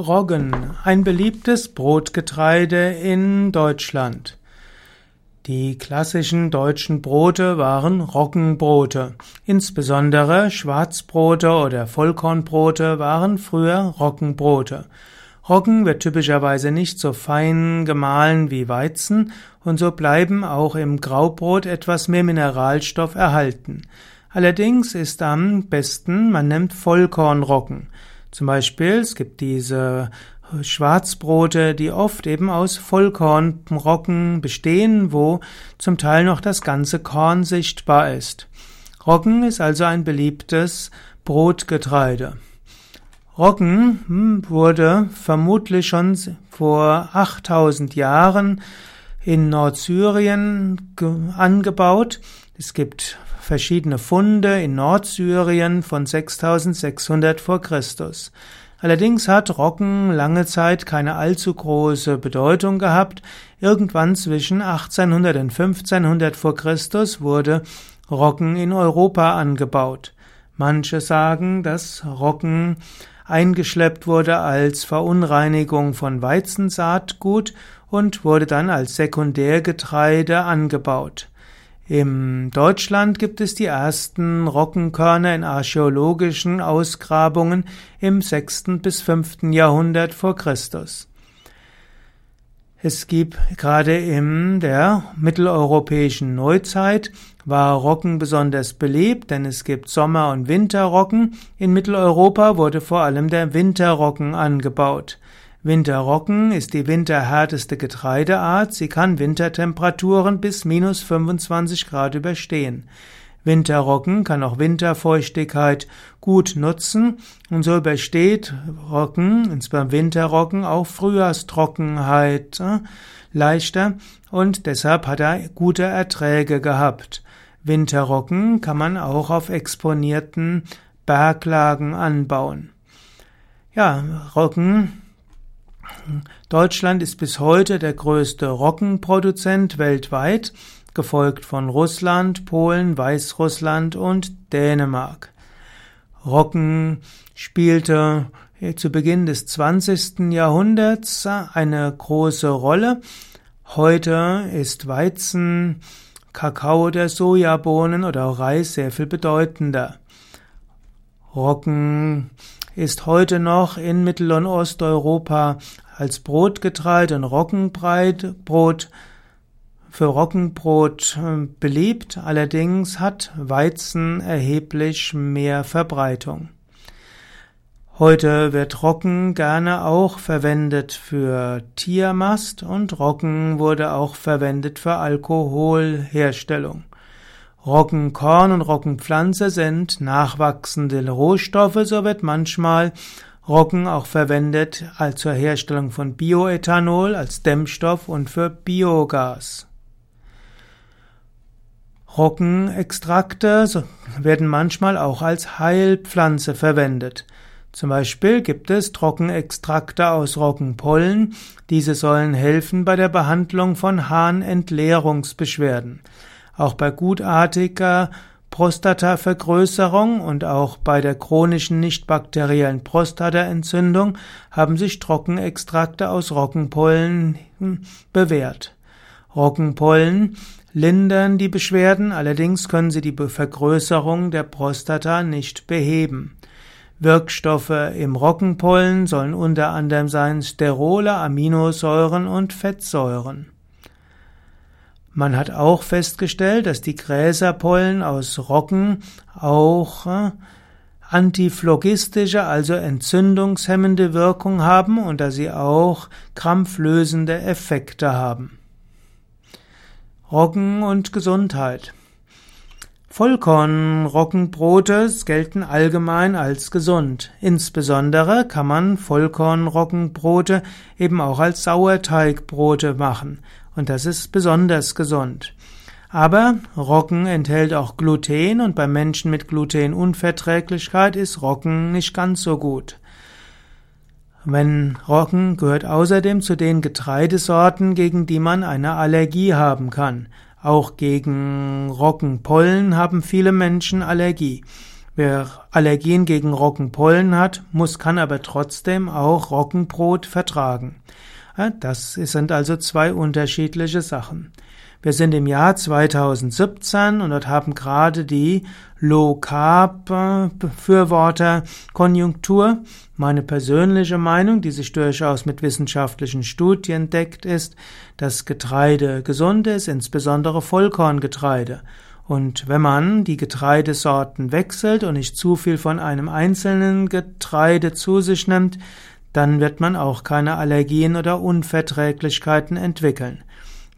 Roggen, ein beliebtes Brotgetreide in Deutschland. Die klassischen deutschen Brote waren Roggenbrote. Insbesondere Schwarzbrote oder Vollkornbrote waren früher Roggenbrote. Roggen wird typischerweise nicht so fein gemahlen wie Weizen und so bleiben auch im Graubrot etwas mehr Mineralstoff erhalten. Allerdings ist am besten, man nimmt Vollkornroggen. Zum Beispiel, es gibt diese Schwarzbrote, die oft eben aus Vollkornroggen bestehen, wo zum Teil noch das ganze Korn sichtbar ist. Roggen ist also ein beliebtes Brotgetreide. Roggen hm, wurde vermutlich schon vor 8000 Jahren in Nordsyrien angebaut. Es gibt verschiedene Funde in Nordsyrien von 6600 vor Christus. Allerdings hat Roggen lange Zeit keine allzu große Bedeutung gehabt. Irgendwann zwischen 1800 und 1500 vor Christus wurde Roggen in Europa angebaut. Manche sagen, dass Roggen eingeschleppt wurde als Verunreinigung von Weizensaatgut und wurde dann als Sekundärgetreide angebaut. In Deutschland gibt es die ersten Roggenkörner in archäologischen Ausgrabungen im 6. bis 5. Jahrhundert vor Christus. Es gibt gerade in der mitteleuropäischen Neuzeit war Roggen besonders beliebt, denn es gibt Sommer- und Winterroggen. In Mitteleuropa wurde vor allem der Winterroggen angebaut. Winterroggen ist die winterhärteste Getreideart. Sie kann Wintertemperaturen bis minus 25 Grad überstehen. Winterroggen kann auch Winterfeuchtigkeit gut nutzen und so übersteht Roggen, insbesondere Winterroggen, auch Frühjahrstrockenheit äh, leichter und deshalb hat er gute Erträge gehabt. Winterroggen kann man auch auf exponierten Berglagen anbauen. Ja, Roggen Deutschland ist bis heute der größte Roggenproduzent weltweit, gefolgt von Russland, Polen, Weißrussland und Dänemark. Roggen spielte zu Beginn des 20. Jahrhunderts eine große Rolle. Heute ist Weizen, Kakao oder Sojabohnen oder auch Reis sehr viel bedeutender. Roggen ist heute noch in Mittel- und Osteuropa als Brotgetreide und Roggenbrot für Roggenbrot äh, beliebt, allerdings hat Weizen erheblich mehr Verbreitung. Heute wird Roggen gerne auch verwendet für Tiermast und Roggen wurde auch verwendet für Alkoholherstellung. Roggenkorn und Roggenpflanze sind nachwachsende Rohstoffe, so wird manchmal Roggen auch verwendet als zur Herstellung von Bioethanol, als Dämmstoff und für Biogas. Roggenextrakte werden manchmal auch als Heilpflanze verwendet. Zum Beispiel gibt es Trockenextrakte aus Roggenpollen. Diese sollen helfen bei der Behandlung von Harnentleerungsbeschwerden. Auch bei gutartiger Prostatavergrößerung und auch bei der chronischen nichtbakteriellen Prostataentzündung haben sich Trockenextrakte aus Roggenpollen bewährt. Roggenpollen lindern die Beschwerden, allerdings können sie die Vergrößerung der Prostata nicht beheben. Wirkstoffe im Roggenpollen sollen unter anderem sein Sterole, Aminosäuren und Fettsäuren. Man hat auch festgestellt, dass die Gräserpollen aus Roggen auch äh, antiphlogistische, also entzündungshemmende Wirkung haben und dass sie auch krampflösende Effekte haben. Roggen und Gesundheit. Vollkornroggenbrote gelten allgemein als gesund. Insbesondere kann man Vollkornroggenbrote eben auch als Sauerteigbrote machen. Und das ist besonders gesund. Aber Roggen enthält auch Gluten und bei Menschen mit Glutenunverträglichkeit ist Roggen nicht ganz so gut. Wenn Roggen gehört außerdem zu den Getreidesorten, gegen die man eine Allergie haben kann. Auch gegen Roggenpollen haben viele Menschen Allergie. Wer Allergien gegen Roggenpollen hat, muss, kann aber trotzdem auch Roggenbrot vertragen. Das sind also zwei unterschiedliche Sachen. Wir sind im Jahr 2017 und dort haben gerade die Low Carb Befürworter Konjunktur. Meine persönliche Meinung, die sich durchaus mit wissenschaftlichen Studien deckt, ist, dass Getreide gesund ist, insbesondere Vollkorngetreide. Und wenn man die Getreidesorten wechselt und nicht zu viel von einem einzelnen Getreide zu sich nimmt, dann wird man auch keine Allergien oder Unverträglichkeiten entwickeln.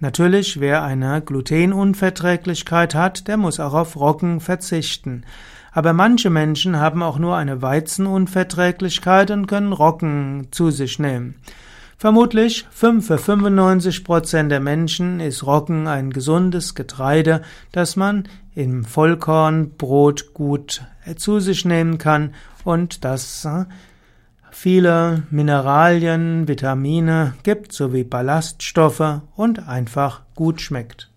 Natürlich, wer eine Glutenunverträglichkeit hat, der muss auch auf Roggen verzichten. Aber manche Menschen haben auch nur eine Weizenunverträglichkeit und können Roggen zu sich nehmen. Vermutlich für 95 Prozent der Menschen ist Roggen ein gesundes Getreide, das man im Vollkornbrot gut zu sich nehmen kann und das äh, viele Mineralien, Vitamine gibt sowie Ballaststoffe und einfach gut schmeckt.